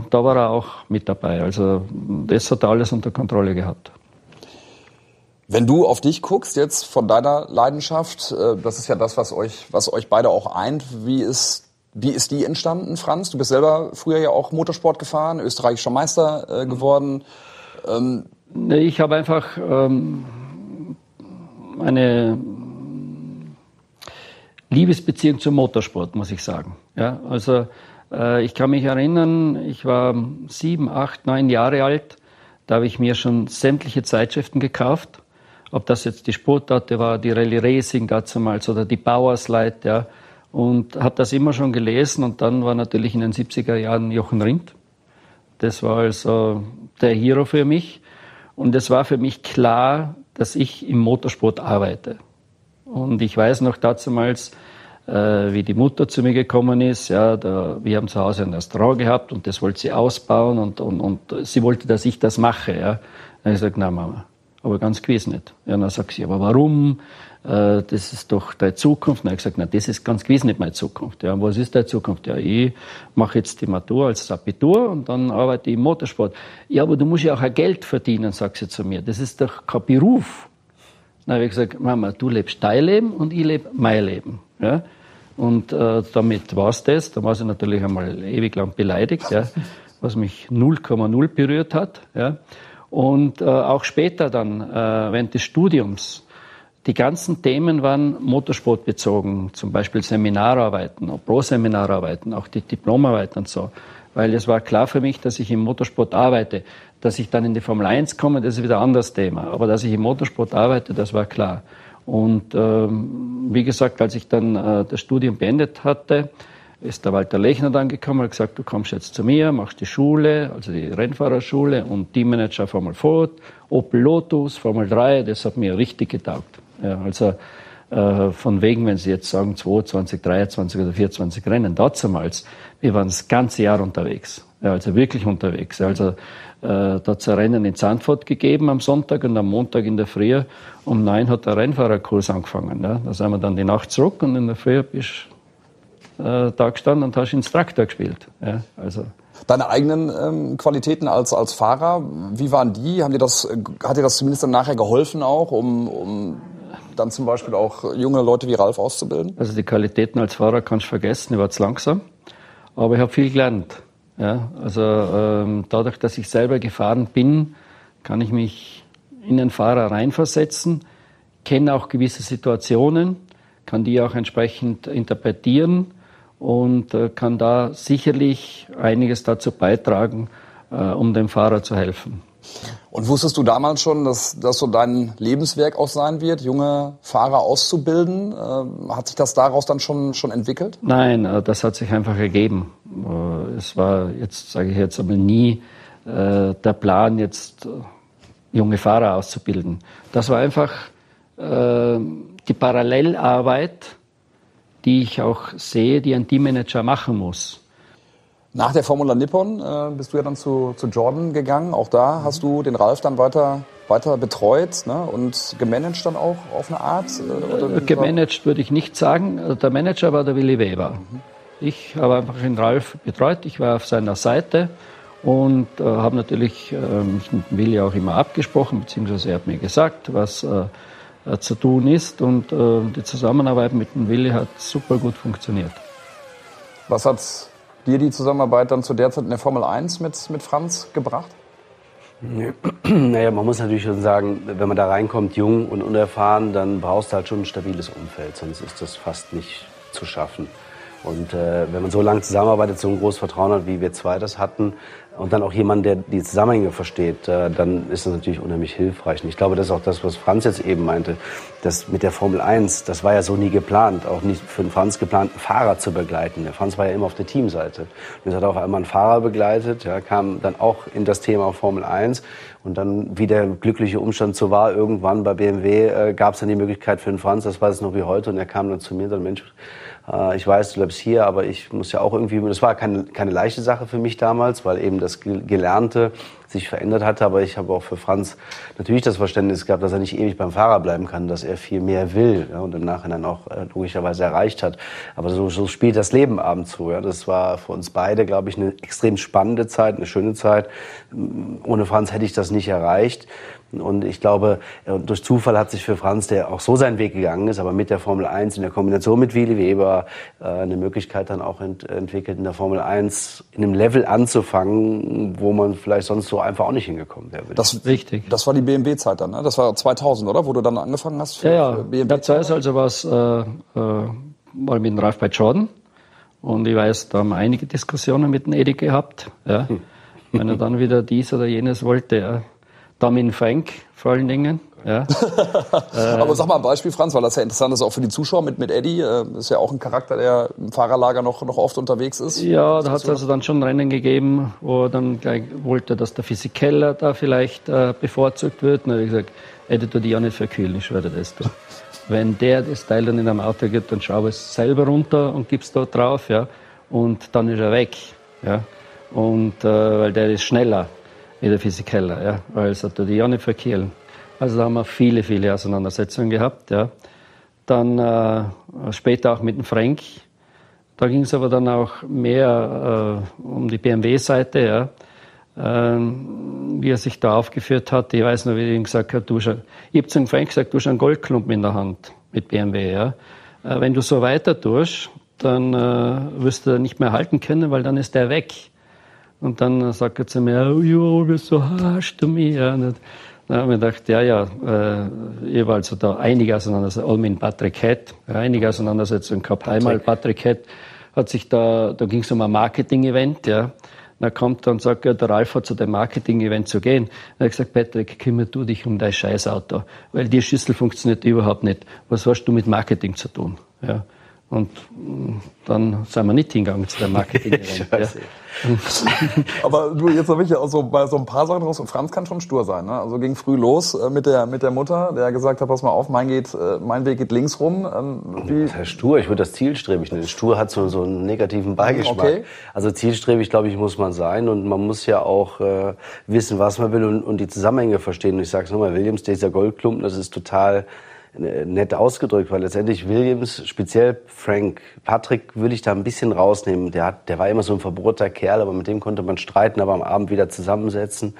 da war er auch mit dabei. Also das hat er alles unter Kontrolle gehabt. Wenn du auf dich guckst jetzt von deiner Leidenschaft, äh, das ist ja das, was euch, was euch beide auch eint. Wie ist, wie ist die entstanden, Franz? Du bist selber früher ja auch Motorsport gefahren, österreichischer Meister äh, geworden. Ähm, ich habe einfach ähm, eine Liebesbeziehung zum Motorsport, muss ich sagen. Ja, also äh, ich kann mich erinnern, ich war sieben, acht, neun Jahre alt. Da habe ich mir schon sämtliche Zeitschriften gekauft. Ob das jetzt die Sportdatte war, die Rallye Racing damals oder die Bauerslight, ja. Und habe das immer schon gelesen. Und dann war natürlich in den 70er Jahren Jochen Rindt. Das war also der Hero für mich. Und es war für mich klar, dass ich im Motorsport arbeite. Und ich weiß noch damals, äh, wie die Mutter zu mir gekommen ist. Ja, da, wir haben zu Hause ein Restaurant gehabt und das wollte sie ausbauen und, und, und sie wollte, dass ich das mache. Ja. Dann habe ich gesagt, na Mama, aber ganz gewiss nicht. Ja, dann sagt sie, aber warum? Äh, das ist doch deine Zukunft. Dann habe ich gesagt, na, das ist ganz gewiss nicht meine Zukunft. Ja, was ist deine Zukunft? Ja, ich mache jetzt die Matur als Abitur und dann arbeite ich im Motorsport. Ja, aber du musst ja auch ein Geld verdienen, sagt sie zu mir. Das ist doch kein Beruf. Dann habe ich gesagt, Mama, du lebst dein Leben und ich lebe mein Leben. Ja? Und äh, damit war's das. Da war sie natürlich einmal ewig lang beleidigt, ja? was mich 0,0 berührt hat. Ja? Und äh, auch später dann, äh, während des Studiums, die ganzen Themen waren motorsportbezogen, zum Beispiel Seminararbeiten, Pro-Seminararbeiten, auch die Diplomarbeiten und so. Weil es war klar für mich, dass ich im Motorsport arbeite. Dass ich dann in die Formel 1 komme, das ist wieder ein anderes Thema. Aber dass ich im Motorsport arbeite, das war klar. Und ähm, wie gesagt, als ich dann äh, das Studium beendet hatte, ist der Walter Lechner dann gekommen und hat gesagt, du kommst jetzt zu mir, machst die Schule, also die Rennfahrerschule und Teammanager Formel Ford, Opel Lotus, Formel 3, das hat mir richtig getaugt. Ja, also äh, von wegen, wenn Sie jetzt sagen 22, 23 oder 24 Rennen, damals, wir waren das ganze Jahr unterwegs. Ja, also wirklich unterwegs. Also äh, da hat es ein Rennen in Zandvoort gegeben am Sonntag und am Montag in der Früh um neun hat der Rennfahrerkurs angefangen. Ja. Da sind wir dann die Nacht zurück und in der Früh bist äh, da gestanden und hast Instruktor gespielt. Ja, also. Deine eigenen ähm, Qualitäten als, als Fahrer, wie waren die? Haben dir das, hat dir das zumindest dann nachher geholfen auch, um, um dann zum Beispiel auch junge Leute wie Ralf auszubilden? Also die Qualitäten als Fahrer kannst du vergessen, ich war zu langsam. Aber ich habe viel gelernt. Ja, also ähm, dadurch, dass ich selber gefahren bin, kann ich mich in den Fahrer reinversetzen, kenne auch gewisse Situationen, kann die auch entsprechend interpretieren und äh, kann da sicherlich einiges dazu beitragen, äh, um dem Fahrer zu helfen. Und wusstest du damals schon, dass das so dein Lebenswerk auch sein wird, junge Fahrer auszubilden? Äh, hat sich das daraus dann schon, schon entwickelt? Nein, äh, das hat sich einfach ergeben. Äh, es war jetzt, sage ich jetzt einmal, nie äh, der Plan, jetzt junge Fahrer auszubilden. Das war einfach äh, die Parallelarbeit, die ich auch sehe, die ein Teammanager machen muss. Nach der Formula Nippon äh, bist du ja dann zu, zu Jordan gegangen. Auch da hast du den Ralf dann weiter, weiter betreut ne? und gemanagt dann auch auf eine Art? Äh, gemanagt würde ich nicht sagen. Also der Manager war der Willi Weber. Mhm. Ich habe einfach den Ralf betreut. Ich war auf seiner Seite und äh, habe natürlich äh, mich mit Willi auch immer abgesprochen, beziehungsweise er hat mir gesagt, was äh, äh, zu tun ist. Und äh, die Zusammenarbeit mit dem Willi hat super gut funktioniert. Was hat dir die Zusammenarbeit dann zu der Zeit in der Formel 1 mit, mit Franz gebracht? Naja, man muss natürlich schon sagen, wenn man da reinkommt, jung und unerfahren, dann brauchst du halt schon ein stabiles Umfeld, sonst ist das fast nicht zu schaffen. Und äh, wenn man so lange zusammenarbeitet, so ein großes Vertrauen hat, wie wir zwei das hatten, und dann auch jemand, der die Zusammenhänge versteht, äh, dann ist das natürlich unheimlich hilfreich. Und ich glaube, das ist auch das, was Franz jetzt eben meinte, das mit der Formel 1, das war ja so nie geplant, auch nicht für den Franz geplant, einen Fahrer zu begleiten. Der Franz war ja immer auf der Teamseite. Und jetzt hat er auf einmal einen Fahrer begleitet, ja, kam dann auch in das Thema Formel 1 und dann, wie der glückliche Umstand so war, irgendwann bei BMW äh, gab es dann die Möglichkeit für den Franz, das weiß ich noch wie heute, und er kam dann zu mir und sagte, Mensch, ich weiß, du bleibst hier, aber ich muss ja auch irgendwie, das war keine, keine leichte Sache für mich damals, weil eben das Gelernte sich verändert hatte. Aber ich habe auch für Franz natürlich das Verständnis gehabt, dass er nicht ewig beim Fahrer bleiben kann, dass er viel mehr will ja, und im Nachhinein auch äh, logischerweise erreicht hat. Aber so, so spielt das Leben abends zu. Ja. Das war für uns beide, glaube ich, eine extrem spannende Zeit, eine schöne Zeit. Ohne Franz hätte ich das nicht erreicht. Und ich glaube, äh, durch Zufall hat sich für Franz, der auch so seinen Weg gegangen ist, aber mit der Formel 1 in der Kombination mit Willi Weber äh, eine Möglichkeit dann auch ent entwickelt, in der Formel 1 in einem Level anzufangen, wo man vielleicht sonst so einfach auch nicht hingekommen wäre. Das, Richtig. das war die BMW-Zeit dann, ne? Das war 2000, oder? Wo du dann angefangen hast für, ja, ja. für BMW? Ja, zuerst also war es äh, äh, mal mit dem Ralf bei Jordan. Und ich weiß, da haben wir einige Diskussionen mit dem Eddie gehabt. Ja. Hm. Wenn er dann wieder dies oder jenes wollte, ja Damin Frank vor allen Dingen. Ja. Aber sag mal ein Beispiel, Franz, weil das ja interessant ist, auch für die Zuschauer mit, mit Eddie. Äh, ist ja auch ein Charakter, der im Fahrerlager noch, noch oft unterwegs ist. Ja, da hat es also dann schon Rennen gegeben, wo er dann gleich wollte, dass der Physikeller da vielleicht äh, bevorzugt wird. Und dann habe ich gesagt, Eddie, du die ja nicht verkühlen, ich schwöre das. Du. Wenn der das Teil dann in einem Auto gibt, dann schau es selber runter und gib's dort drauf, ja. Und dann ist er weg, ja. Und, äh, weil der ist schneller wie der hat die ja nicht verkehlen. Also da haben wir viele, viele Auseinandersetzungen gehabt, ja. Dann äh, später auch mit dem Frank. Da ging es aber dann auch mehr äh, um die BMW-Seite, ja. Ähm, wie er sich da aufgeführt hat. Ich weiß noch, wie ich ihm gesagt habe, du ich habe zu Frank gesagt, du hast einen Goldklumpen in der Hand mit BMW, ja. Äh, wenn du so weiter tust, dann äh, wirst du nicht mehr halten können, weil dann ist der weg. Und dann sagt er zu mir, oh, ja, bist so harsch du mich. Ja, dann haben wir gedacht, ja, ja, äh, ich war also da einige Auseinandersetzungen, all mit Patrick Head, einige Auseinandersetzungen gehabt. Patrick. Einmal Patrick Head hat sich da, da ging es um ein Marketing-Event, ja. Dann kommt er und sagt, ja, der Ralf hat zu dem Marketing-Event zu gehen. Dann hat gesagt, Patrick, kümmere du dich um dein Scheißauto, weil die Schüssel funktioniert überhaupt nicht. Was hast du mit Marketing zu tun? Ja. Und mm, dann sind wir nicht hingegangen zu dem Marketing-Event. ja. Aber du, jetzt habe ich ja auch so bei so ein paar Sachen raus. Franz kann schon stur sein. Ne? Also ging früh los äh, mit der mit der Mutter, der gesagt hat, pass mal auf, mein geht, äh, mein Weg geht links rum. Ähm, wie? Das heißt stur. Ich würde das zielstrebig nennen. Stur hat so so einen negativen Beigeschmack. Okay. Also zielstrebig, glaube ich, muss man sein und man muss ja auch äh, wissen, was man will und, und die Zusammenhänge verstehen. Und ich sage es nochmal, Williams, dieser Goldklumpen, das ist total äh, nett ausgedrückt, weil letztendlich Williams, speziell Frank Patrick, würde ich da ein bisschen rausnehmen. Der, hat, der war immer so ein verbohrter Kerl, aber mit dem konnte man streiten, aber am Abend wieder zusammensetzen.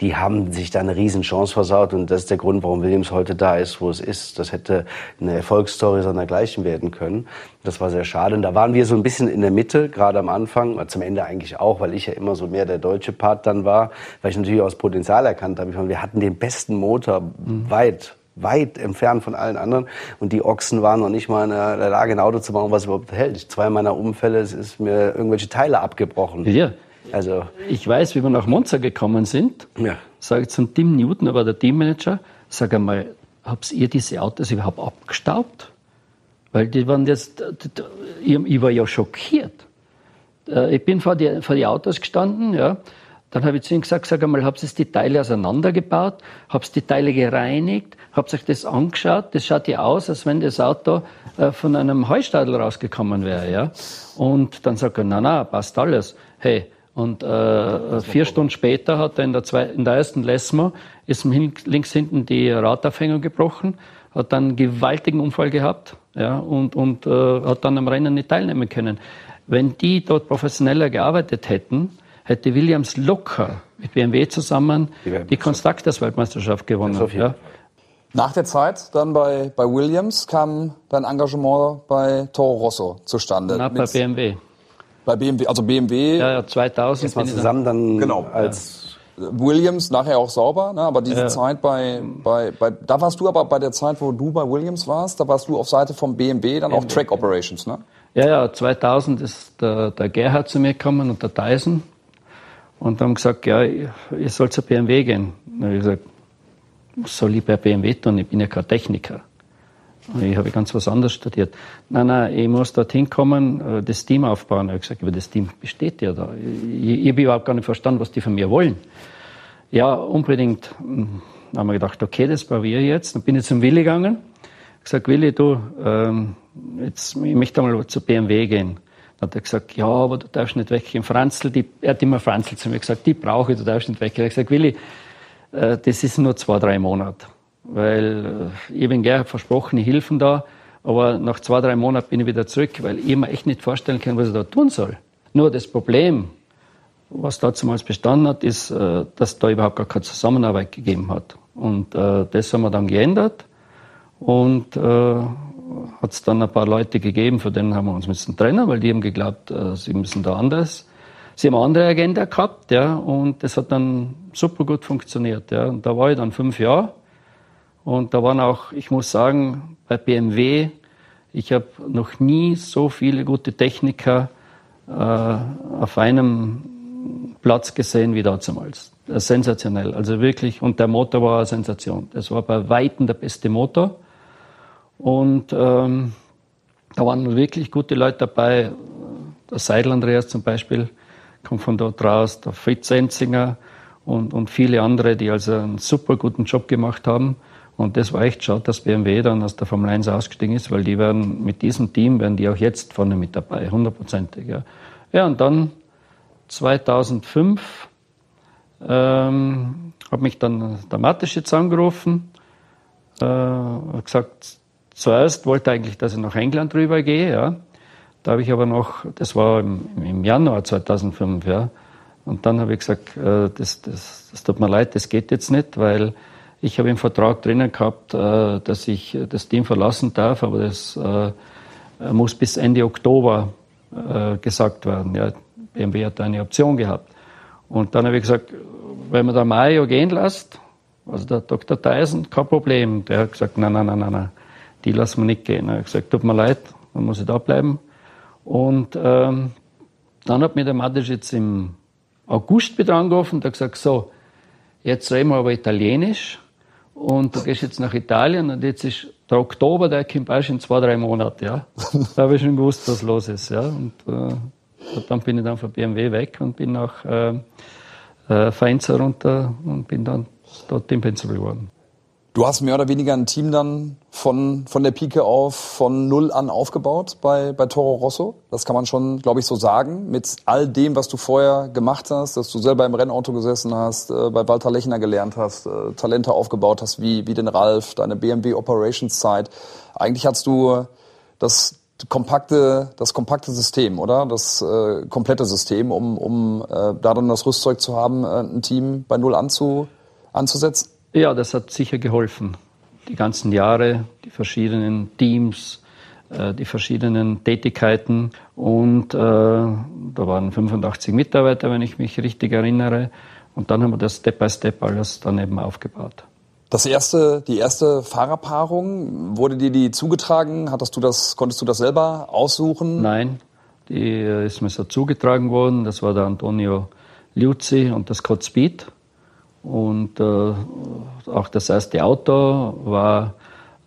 Die haben sich da eine Riesenchance versaut und das ist der Grund, warum Williams heute da ist, wo es ist. Das hätte eine Erfolgsstory sondergleichen werden können. Das war sehr schade. Und da waren wir so ein bisschen in der Mitte, gerade am Anfang, zum Ende eigentlich auch, weil ich ja immer so mehr der deutsche Part dann war, weil ich natürlich auch das Potenzial erkannt habe. Ich meine, wir hatten den besten Motor mhm. weit weit entfernt von allen anderen. Und die Ochsen waren noch nicht mal in der Lage, ein Auto zu bauen, was überhaupt hält. Zwei meiner Umfälle ist mir irgendwelche Teile abgebrochen. Ja. Also. Ich weiß, wie wir nach Monza gekommen sind. Ja. Sage ich zum Tim Newton, aber der Teammanager, sag einmal, habt ihr diese Autos überhaupt abgestaubt? Weil die waren jetzt, ich war ja schockiert. Äh, ich bin vor die, vor die Autos gestanden, ja. Dann habe ich zu ihm gesagt, sag einmal, habt ihr die Teile auseinandergebaut? Habt ihr die Teile gereinigt? Habt ihr euch das angeschaut? Das schaut ja aus, als wenn das Auto äh, von einem Heustadel rausgekommen wäre, ja. Und dann sagt er, na, na, passt alles. Hey, und äh, vier Stunden später hat er in der, zwei, in der ersten Lesmo ist ihm links hinten die Radaufhängung gebrochen, hat dann einen gewaltigen Unfall gehabt ja, und, und äh, hat dann am Rennen nicht teilnehmen können. Wenn die dort professioneller gearbeitet hätten, hätte Williams locker mit BMW zusammen die, die Constructors-Weltmeisterschaft gewonnen. Ja. Nach der Zeit dann bei, bei Williams kam dein Engagement bei Toro Rosso zustande. Na, bei BMW. Bei BMW, also BMW. Ja, ja 2000. Jetzt mal zusammen dann genau. als Williams nachher auch sauber, ne? aber diese ja. Zeit bei, bei, bei, da warst du aber bei der Zeit, wo du bei Williams warst, da warst du auf Seite vom BMW, dann BMW. auch Track Operations, ne? Ja, ja, 2000 ist der, der Gerhard zu mir gekommen und der Tyson und haben gesagt, ja, ihr sollt zur BMW gehen. Und ich gesagt, was soll ich bei BMW tun? Ich bin ja kein Techniker. Ich habe ganz was anderes studiert. Nein, nein, ich muss dorthin kommen, äh, das Team aufbauen. Ich habe gesagt, aber das Team besteht ja da. Ich, ich habe überhaupt gar nicht verstanden, was die von mir wollen. Ja, unbedingt. Hm, dann haben wir gedacht, okay, das probiere ich jetzt. Dann bin ich zum Willi gegangen. Ich gesagt, Willi, du, ähm, jetzt, ich möchte mal zu BMW gehen. Hat er gesagt, ja, aber du darfst nicht weggehen. Franzl, die, er hat immer Franzl zu mir gesagt, die brauche ich, du darfst nicht weggehen. Ich habe gesagt, Willi, äh, das ist nur zwei, drei Monate. Weil äh, ich bin versprochen, ich helfen da, aber nach zwei, drei Monaten bin ich wieder zurück, weil ich mir echt nicht vorstellen kann, was ich da tun soll. Nur das Problem, was damals bestanden hat, ist, äh, dass da überhaupt gar keine Zusammenarbeit gegeben hat. Und das haben wir dann geändert und äh, hat es dann ein paar Leute gegeben, für denen haben wir uns müssen trennen, weil die haben geglaubt, äh, sie müssen da anders. Sie haben eine andere Agenda gehabt, ja, und das hat dann super gut funktioniert, ja. Und da war ich dann fünf Jahre und da waren auch, ich muss sagen, bei BMW, ich habe noch nie so viele gute Techniker äh, auf einem Platz gesehen wie damals. Sensationell, also wirklich. Und der Motor war eine Sensation. Das war bei Weitem der beste Motor. Und ähm, da waren wirklich gute Leute dabei. Der Seidel Andreas zum Beispiel kommt von dort raus, der Fritz Enzinger und, und viele andere, die also einen super guten Job gemacht haben. Und das war echt schade, dass BMW dann aus der Formel 1 ausgestiegen ist, weil die werden mit diesem Team, werden die auch jetzt vorne mit dabei, hundertprozentig. Ja. ja, und dann 2005 ähm, hat mich dann der Mateschitz angerufen, äh, gesagt, zuerst wollte eigentlich, dass ich nach England rübergehe, ja. Da habe ich aber noch, das war im, im Januar 2005, ja. Und dann habe ich gesagt, äh, das, das, das tut mir leid, das geht jetzt nicht, weil ich habe im Vertrag drinnen gehabt, äh, dass ich das Team verlassen darf, aber das äh, muss bis Ende Oktober äh, gesagt werden. Ja, BMW hat eine Option gehabt. Und dann habe ich gesagt, wenn man der Mario gehen lässt, also der Dr. Tyson, kein Problem. Der hat gesagt, nein, nein, nein, nein, nein, die lassen wir nicht gehen. Er hat gesagt, tut mir leid, dann muss ich da bleiben. Und ähm, dann hat mir der Madic jetzt im August wieder angerufen und hat gesagt, so, jetzt reden wir aber Italienisch und du gehst jetzt nach Italien und jetzt ist der Oktober, der kommt erst in zwei, drei Monaten, ja. Da habe ich schon gewusst, was los ist, ja. Und, äh, dann bin ich dann von BMW weg und bin nach äh, äh, Faenza runter und bin dann dort im Principal geworden. Du hast mehr oder weniger ein Team dann von, von der Pike auf, von Null an aufgebaut bei, bei Toro Rosso. Das kann man schon, glaube ich, so sagen. Mit all dem, was du vorher gemacht hast, dass du selber im Rennauto gesessen hast, äh, bei Walter Lechner gelernt hast, äh, Talente aufgebaut hast, wie, wie den Ralf, deine BMW Operations Zeit. Eigentlich hast du das kompakte, das kompakte System, oder? Das äh, komplette System, um, um äh, da dann das Rüstzeug zu haben, äh, ein Team bei Null anzu, anzusetzen? Ja, das hat sicher geholfen. Die ganzen Jahre, die verschiedenen Teams, äh, die verschiedenen Tätigkeiten. Und äh, da waren 85 Mitarbeiter, wenn ich mich richtig erinnere. Und dann haben wir das Step by Step alles dann eben aufgebaut. Das erste, die erste Fahrerpaarung, wurde dir die zugetragen? Hattest du das, konntest du das selber aussuchen? Nein, die äh, ist mir so zugetragen worden. Das war der Antonio Liuzzi und das Scott Speed. Und äh, auch das erste Auto war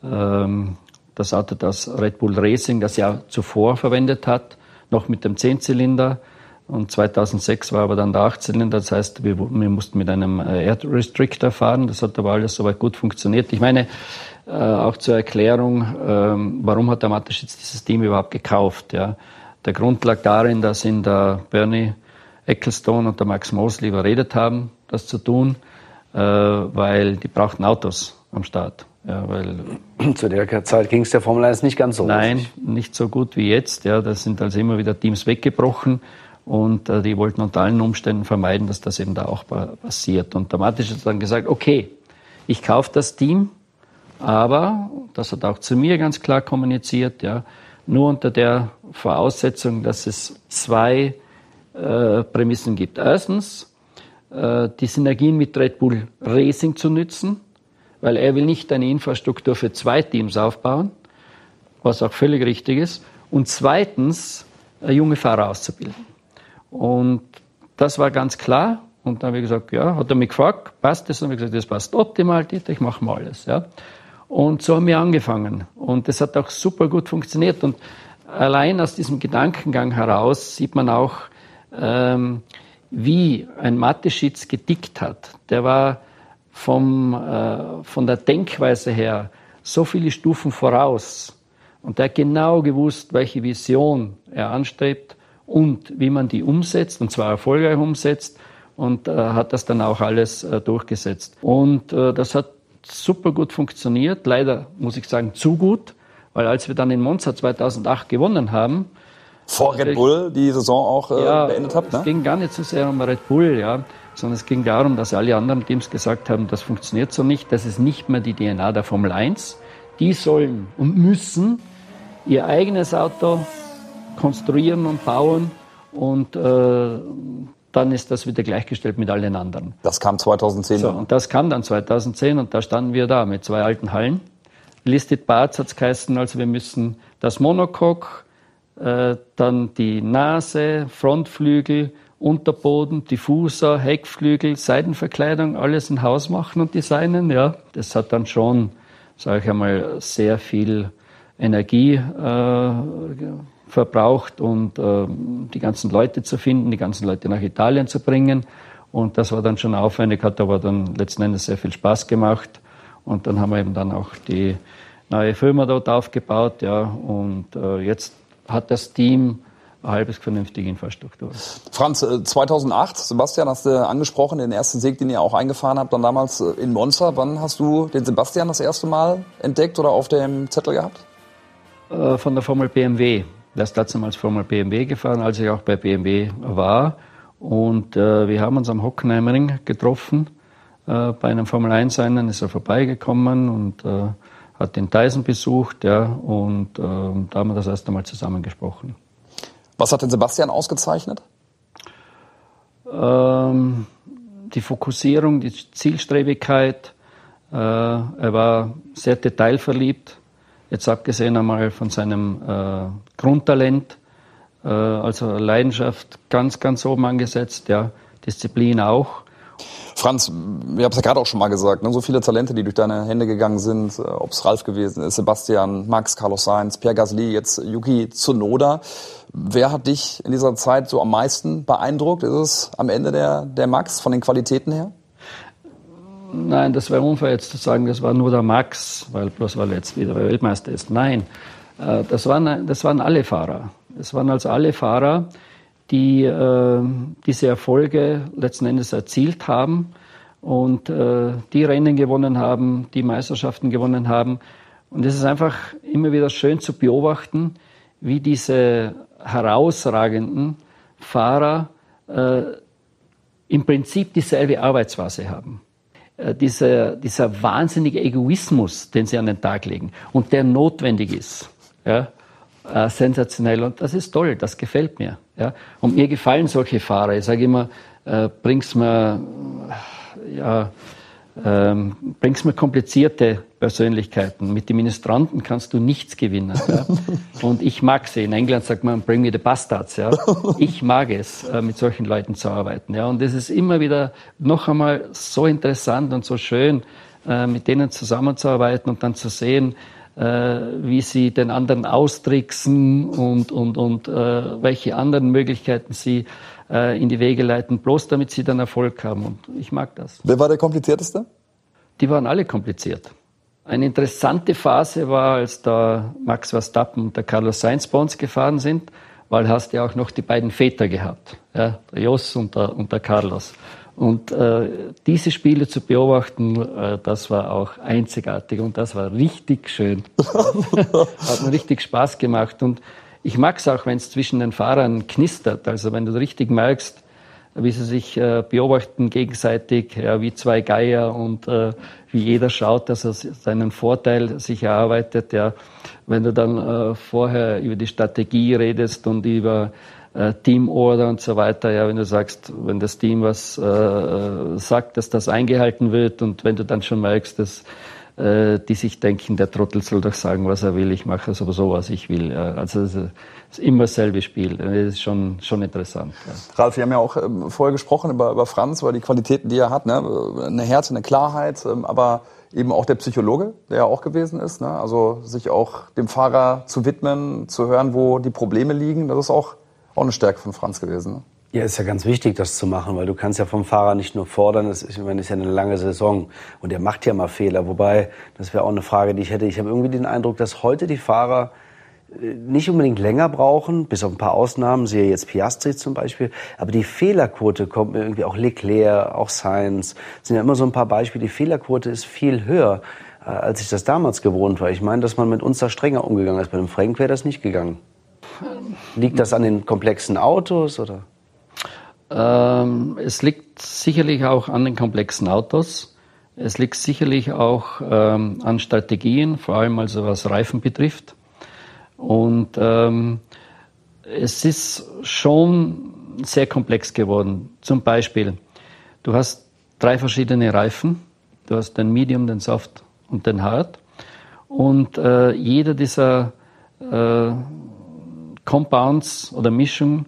ähm, das Auto, das Red Bull Racing das Jahr zuvor verwendet hat, noch mit dem Zehnzylinder. Und 2006 war aber dann der Achtzylinder, das heißt, wir, wir, mussten mit einem äh, Air Restrictor fahren. Das hat aber alles soweit gut funktioniert. Ich meine, äh, auch zur Erklärung, ähm, warum hat der Mateschitz dieses Team überhaupt gekauft? Ja? Der Grund lag darin, dass ihn der Bernie Ecclestone und der Max Mosley überredet haben, das zu tun, äh, weil die brauchten Autos am Start. Ja, weil Zu der Zeit ging es der Formel 1 nicht ganz so. Nein, richtig. nicht so gut wie jetzt. Ja, da sind also immer wieder Teams weggebrochen und äh, die wollten unter allen Umständen vermeiden, dass das eben da auch passiert. Und der Matisch hat dann gesagt, okay, ich kaufe das Team, aber, das hat auch zu mir ganz klar kommuniziert, ja, nur unter der Voraussetzung, dass es zwei äh, Prämissen gibt. Erstens, äh, die Synergien mit Red Bull Racing zu nützen, weil er will nicht eine Infrastruktur für zwei Teams aufbauen, was auch völlig richtig ist. Und zweitens, äh, junge Fahrer auszubilden. Und das war ganz klar. Und dann habe ich gesagt, ja, hat er mich gefragt, passt das? Und ich gesagt, das passt optimal, Dieter, ich mache mal alles. Ja. Und so haben wir angefangen. Und das hat auch super gut funktioniert. Und allein aus diesem Gedankengang heraus sieht man auch, ähm, wie ein Mateschitz gedickt hat. Der war vom, äh, von der Denkweise her so viele Stufen voraus. Und der hat genau gewusst, welche Vision er anstrebt und wie man die umsetzt, und zwar erfolgreich umsetzt. Und äh, hat das dann auch alles äh, durchgesetzt. Und äh, das hat super gut funktioniert. Leider muss ich sagen, zu gut, weil als wir dann in Monza 2008 gewonnen haben, vor Red Bull die Saison auch äh, ja, beendet habt. Ne? Es ging gar nicht so sehr um Red Bull, ja, sondern es ging darum, dass alle anderen Teams gesagt haben, das funktioniert so nicht, das ist nicht mehr die DNA der Formel 1. Die sollen und müssen ihr eigenes Auto konstruieren und bauen und äh, dann ist das wieder gleichgestellt mit allen anderen. Das kam 2010. So, und das kam dann 2010 und da standen wir da mit zwei alten Hallen. Listed Parts hat es geheißen, also wir müssen das Monocoque, äh, dann die Nase, Frontflügel, Unterboden, Diffuser, Heckflügel, Seitenverkleidung, alles in Haus machen und designen. Ja, das hat dann schon, sage ich einmal, sehr viel Energie äh, verbraucht und äh, die ganzen Leute zu finden, die ganzen Leute nach Italien zu bringen. Und das war dann schon aufwendig, hat aber dann letzten Endes sehr viel Spaß gemacht. Und dann haben wir eben dann auch die neue Firma dort aufgebaut, ja. Und äh, jetzt hat das Team halbwegs vernünftige Infrastruktur. Franz, 2008, äh, Sebastian hast du angesprochen, den ersten Sieg, den ihr auch eingefahren habt, dann damals äh, in Monza. Wann hast du den Sebastian das erste Mal entdeckt oder auf dem Zettel gehabt? Äh, von der Formel BMW. Ist damals Formel BMW gefahren, als ich auch bei BMW war. Und äh, wir haben uns am Hockenheimring getroffen. Äh, bei einem Formel 1 Rennen ist er vorbeigekommen und äh, hat den Tyson besucht, ja, und äh, da haben wir das erste Mal zusammengesprochen. Was hat den Sebastian ausgezeichnet? Ähm, die Fokussierung, die Zielstrebigkeit. Äh, er war sehr detailverliebt, jetzt abgesehen einmal von seinem äh, Grundtalent, äh, also Leidenschaft ganz, ganz oben angesetzt, ja, Disziplin auch. Franz, wir haben es ja gerade auch schon mal gesagt, ne, so viele Talente, die durch deine Hände gegangen sind, äh, ob es Ralf gewesen ist, Sebastian, Max, Carlos Sainz, Pierre Gasly, jetzt Yuki Tsunoda. Wer hat dich in dieser Zeit so am meisten beeindruckt? Ist es am Ende der, der Max von den Qualitäten her? Nein, das wäre unfair jetzt zu sagen, das war nur der Max, weil bloß weil er jetzt wieder Weltmeister ist. Nein, äh, das waren, das waren alle Fahrer. Es waren also alle Fahrer, die äh, diese Erfolge letzten Endes erzielt haben und äh, die Rennen gewonnen haben, die Meisterschaften gewonnen haben. Und es ist einfach immer wieder schön zu beobachten, wie diese herausragenden Fahrer äh, im Prinzip dieselbe Arbeitsweise haben. Äh, dieser, dieser wahnsinnige Egoismus, den sie an den Tag legen und der notwendig ist, ja, äh, sensationell. Und das ist toll, das gefällt mir. Ja. Und mir gefallen solche Fahrer. Ich sage immer, äh, bring's mir, ja, ähm, bringst mir komplizierte Persönlichkeiten. Mit den Ministranten kannst du nichts gewinnen. Ja? Und ich mag sie. In England sagt man, bring me the bastards. Ja? Ich mag es, äh, mit solchen Leuten zu arbeiten. Ja? Und es ist immer wieder noch einmal so interessant und so schön, äh, mit denen zusammenzuarbeiten und dann zu sehen, wie sie den anderen austricksen und, und, und äh, welche anderen Möglichkeiten sie äh, in die Wege leiten, bloß damit sie dann Erfolg haben. Und ich mag das. Wer war der komplizierteste? Die waren alle kompliziert. Eine interessante Phase war, als da Max Verstappen und der Carlos Sainz bei uns gefahren sind, weil hast ja auch noch die beiden Väter gehabt, ja, der Jos und der, und der Carlos. Und äh, diese Spiele zu beobachten, äh, das war auch einzigartig und das war richtig schön. Hat mir richtig Spaß gemacht. Und ich mag es auch, wenn es zwischen den Fahrern knistert. Also wenn du richtig merkst, wie sie sich äh, beobachten gegenseitig, ja, wie zwei Geier und äh, wie jeder schaut, dass er seinen Vorteil sich erarbeitet. Ja. Wenn du dann äh, vorher über die Strategie redest und über äh, Teamorder und so weiter, ja, wenn du sagst, wenn das Team was äh, sagt, dass das eingehalten wird und wenn du dann schon merkst, dass äh, die sich denken, der Trottel soll doch sagen, was er will, ich mache es aber so, was ich will. Also es ist immer dasselbe Spiel. Das ist schon, schon interessant. Ja. Ralf, wir haben ja auch ähm, vorher gesprochen über, über Franz, über die Qualitäten, die er hat. Ne? Eine Härte, eine Klarheit, ähm, aber eben auch der Psychologe, der ja auch gewesen ist. Ne? Also sich auch dem Fahrer zu widmen, zu hören, wo die Probleme liegen, das ist auch, auch eine Stärke von Franz gewesen. Ne? Ja, ist ja ganz wichtig, das zu machen, weil du kannst ja vom Fahrer nicht nur fordern, das ist, das ist ja eine lange Saison und er macht ja mal Fehler. Wobei, das wäre auch eine Frage, die ich hätte. Ich habe irgendwie den Eindruck, dass heute die Fahrer äh, nicht unbedingt länger brauchen, bis auf ein paar Ausnahmen, sehe jetzt Piastri zum Beispiel, aber die Fehlerquote kommt mir irgendwie auch Leclerc, auch Sainz, sind ja immer so ein paar Beispiele, die Fehlerquote ist viel höher, äh, als ich das damals gewohnt war. Ich meine, dass man mit uns da strenger umgegangen ist. Bei dem Frank wäre das nicht gegangen. Liegt das an den komplexen Autos oder? Ähm, es liegt sicherlich auch an den komplexen Autos. Es liegt sicherlich auch ähm, an Strategien, vor allem also was Reifen betrifft. Und ähm, es ist schon sehr komplex geworden. Zum Beispiel, du hast drei verschiedene Reifen. Du hast den Medium, den Soft und den Hard. Und äh, jeder dieser äh, Compounds oder Mischungen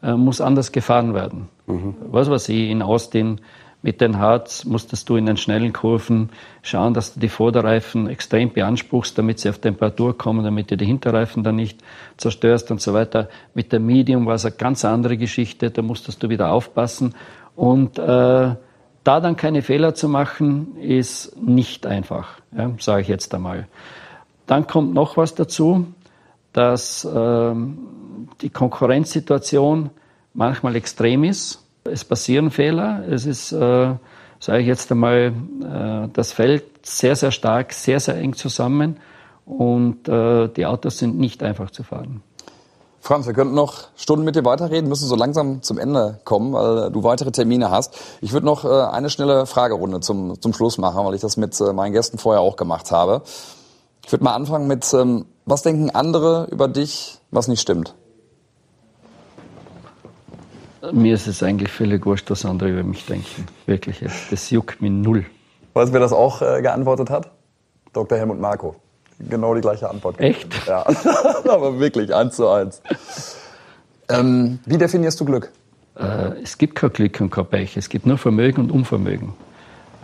äh, muss anders gefahren werden. Mhm. Was weiß ich, in Austin mit den Harz musstest du in den schnellen Kurven schauen, dass du die Vorderreifen extrem beanspruchst, damit sie auf Temperatur kommen, damit du die Hinterreifen dann nicht zerstörst und so weiter. Mit der Medium war es eine ganz andere Geschichte, da musstest du wieder aufpassen. Und äh, da dann keine Fehler zu machen, ist nicht einfach, ja, sage ich jetzt einmal. Dann kommt noch was dazu, dass äh, die Konkurrenzsituation manchmal extrem ist. Es passieren Fehler. Es ist, äh, sage ich jetzt einmal, äh, das Feld sehr, sehr stark, sehr, sehr eng zusammen und äh, die Autos sind nicht einfach zu fahren. Franz, wir könnten noch Stunden mit dir weiterreden, müssen so langsam zum Ende kommen, weil du weitere Termine hast. Ich würde noch äh, eine schnelle Fragerunde zum, zum Schluss machen, weil ich das mit äh, meinen Gästen vorher auch gemacht habe. Ich würde mal anfangen mit, ähm, was denken andere über dich, was nicht stimmt? Mir ist es eigentlich völlig wurscht, was andere über mich denken. Wirklich, das juckt mich null. Weißt du, wer das auch äh, geantwortet hat? Dr. Helmut Marko. Genau die gleiche Antwort. Echt? Ja, aber wirklich, eins zu eins. Ähm, wie definierst du Glück? Äh, es gibt kein Glück und kein Pech. Es gibt nur Vermögen und Unvermögen.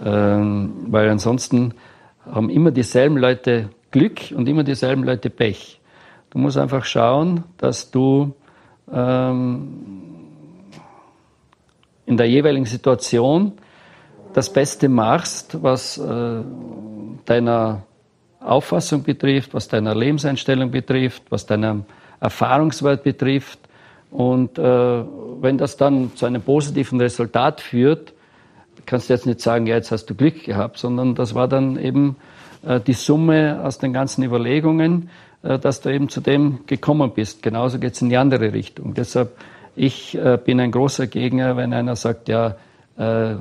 Ähm, weil ansonsten haben immer dieselben Leute Glück und immer dieselben Leute Pech. Du musst einfach schauen, dass du ähm, in der jeweiligen Situation das Beste machst, was äh, deiner Auffassung betrifft, was deiner Lebenseinstellung betrifft, was deiner Erfahrungswert betrifft. Und äh, wenn das dann zu einem positiven Resultat führt, kannst du jetzt nicht sagen, ja, jetzt hast du Glück gehabt, sondern das war dann eben die Summe aus den ganzen Überlegungen, äh, dass du eben zu dem gekommen bist. Genauso geht es in die andere Richtung. Deshalb, ich äh, bin ein großer Gegner, wenn einer sagt, ja, äh,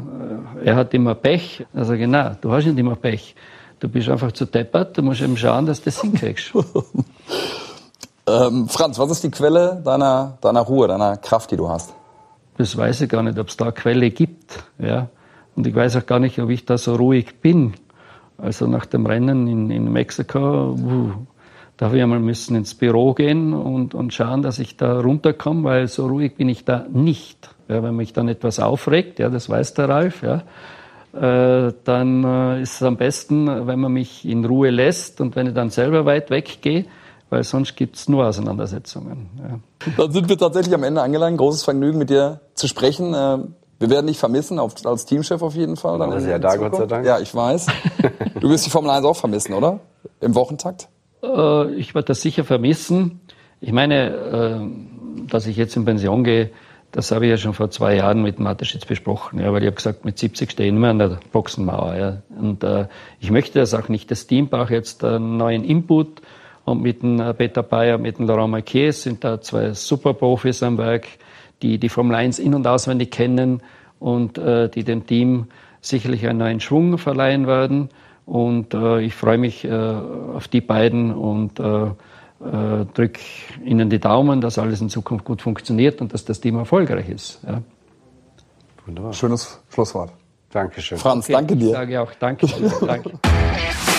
er hat immer Pech. Also genau, du hast nicht immer Pech. Du bist einfach zu deppert, du musst eben schauen, dass du das hinkriegst. ähm, Franz, was ist die Quelle deiner, deiner Ruhe, deiner Kraft, die du hast? Das weiß ich gar nicht, ob es da eine Quelle gibt. Ja? Und ich weiß auch gar nicht, ob ich da so ruhig bin. Also nach dem Rennen in, in Mexiko, wuh, da habe ich einmal müssen ins Büro gehen und, und schauen, dass ich da runterkomme, weil so ruhig bin ich da nicht. Ja, wenn mich dann etwas aufregt, ja, das weiß der Ralf, ja, äh, dann äh, ist es am besten, wenn man mich in Ruhe lässt und wenn ich dann selber weit weggehe, weil sonst gibt es nur Auseinandersetzungen. Ja. Dann sind wir tatsächlich am Ende angelangt. Großes Vergnügen, mit dir zu sprechen. Äh, wir werden dich vermissen, als Teamchef auf jeden Fall. Dann ja da, Gott sei Dank. Ja, ich weiß. Du wirst die Formel 1 auch vermissen, oder? Im Wochentakt? Ich werde das sicher vermissen. Ich meine, dass ich jetzt in Pension gehe, das habe ich ja schon vor zwei Jahren mit Mateschitz besprochen, ja, weil ich habe gesagt, mit 70 stehen wir an der Boxenmauer. Ja. Und äh, ich möchte das auch nicht. Das Team braucht jetzt einen neuen Input. Und mit dem äh, Peter Bayer, mit dem Laurent Marquez sind da zwei super Profis am Werk, die die Formel 1 in- und auswendig kennen und äh, die dem Team sicherlich einen neuen Schwung verleihen werden. Und äh, ich freue mich äh, auf die beiden und äh, äh, drück Ihnen die Daumen, dass alles in Zukunft gut funktioniert und dass das Team erfolgreich ist. Ja. Wunderbar. Schönes Schlusswort. Dankeschön. Franz, okay, danke dir. Ich sage auch danke. danke.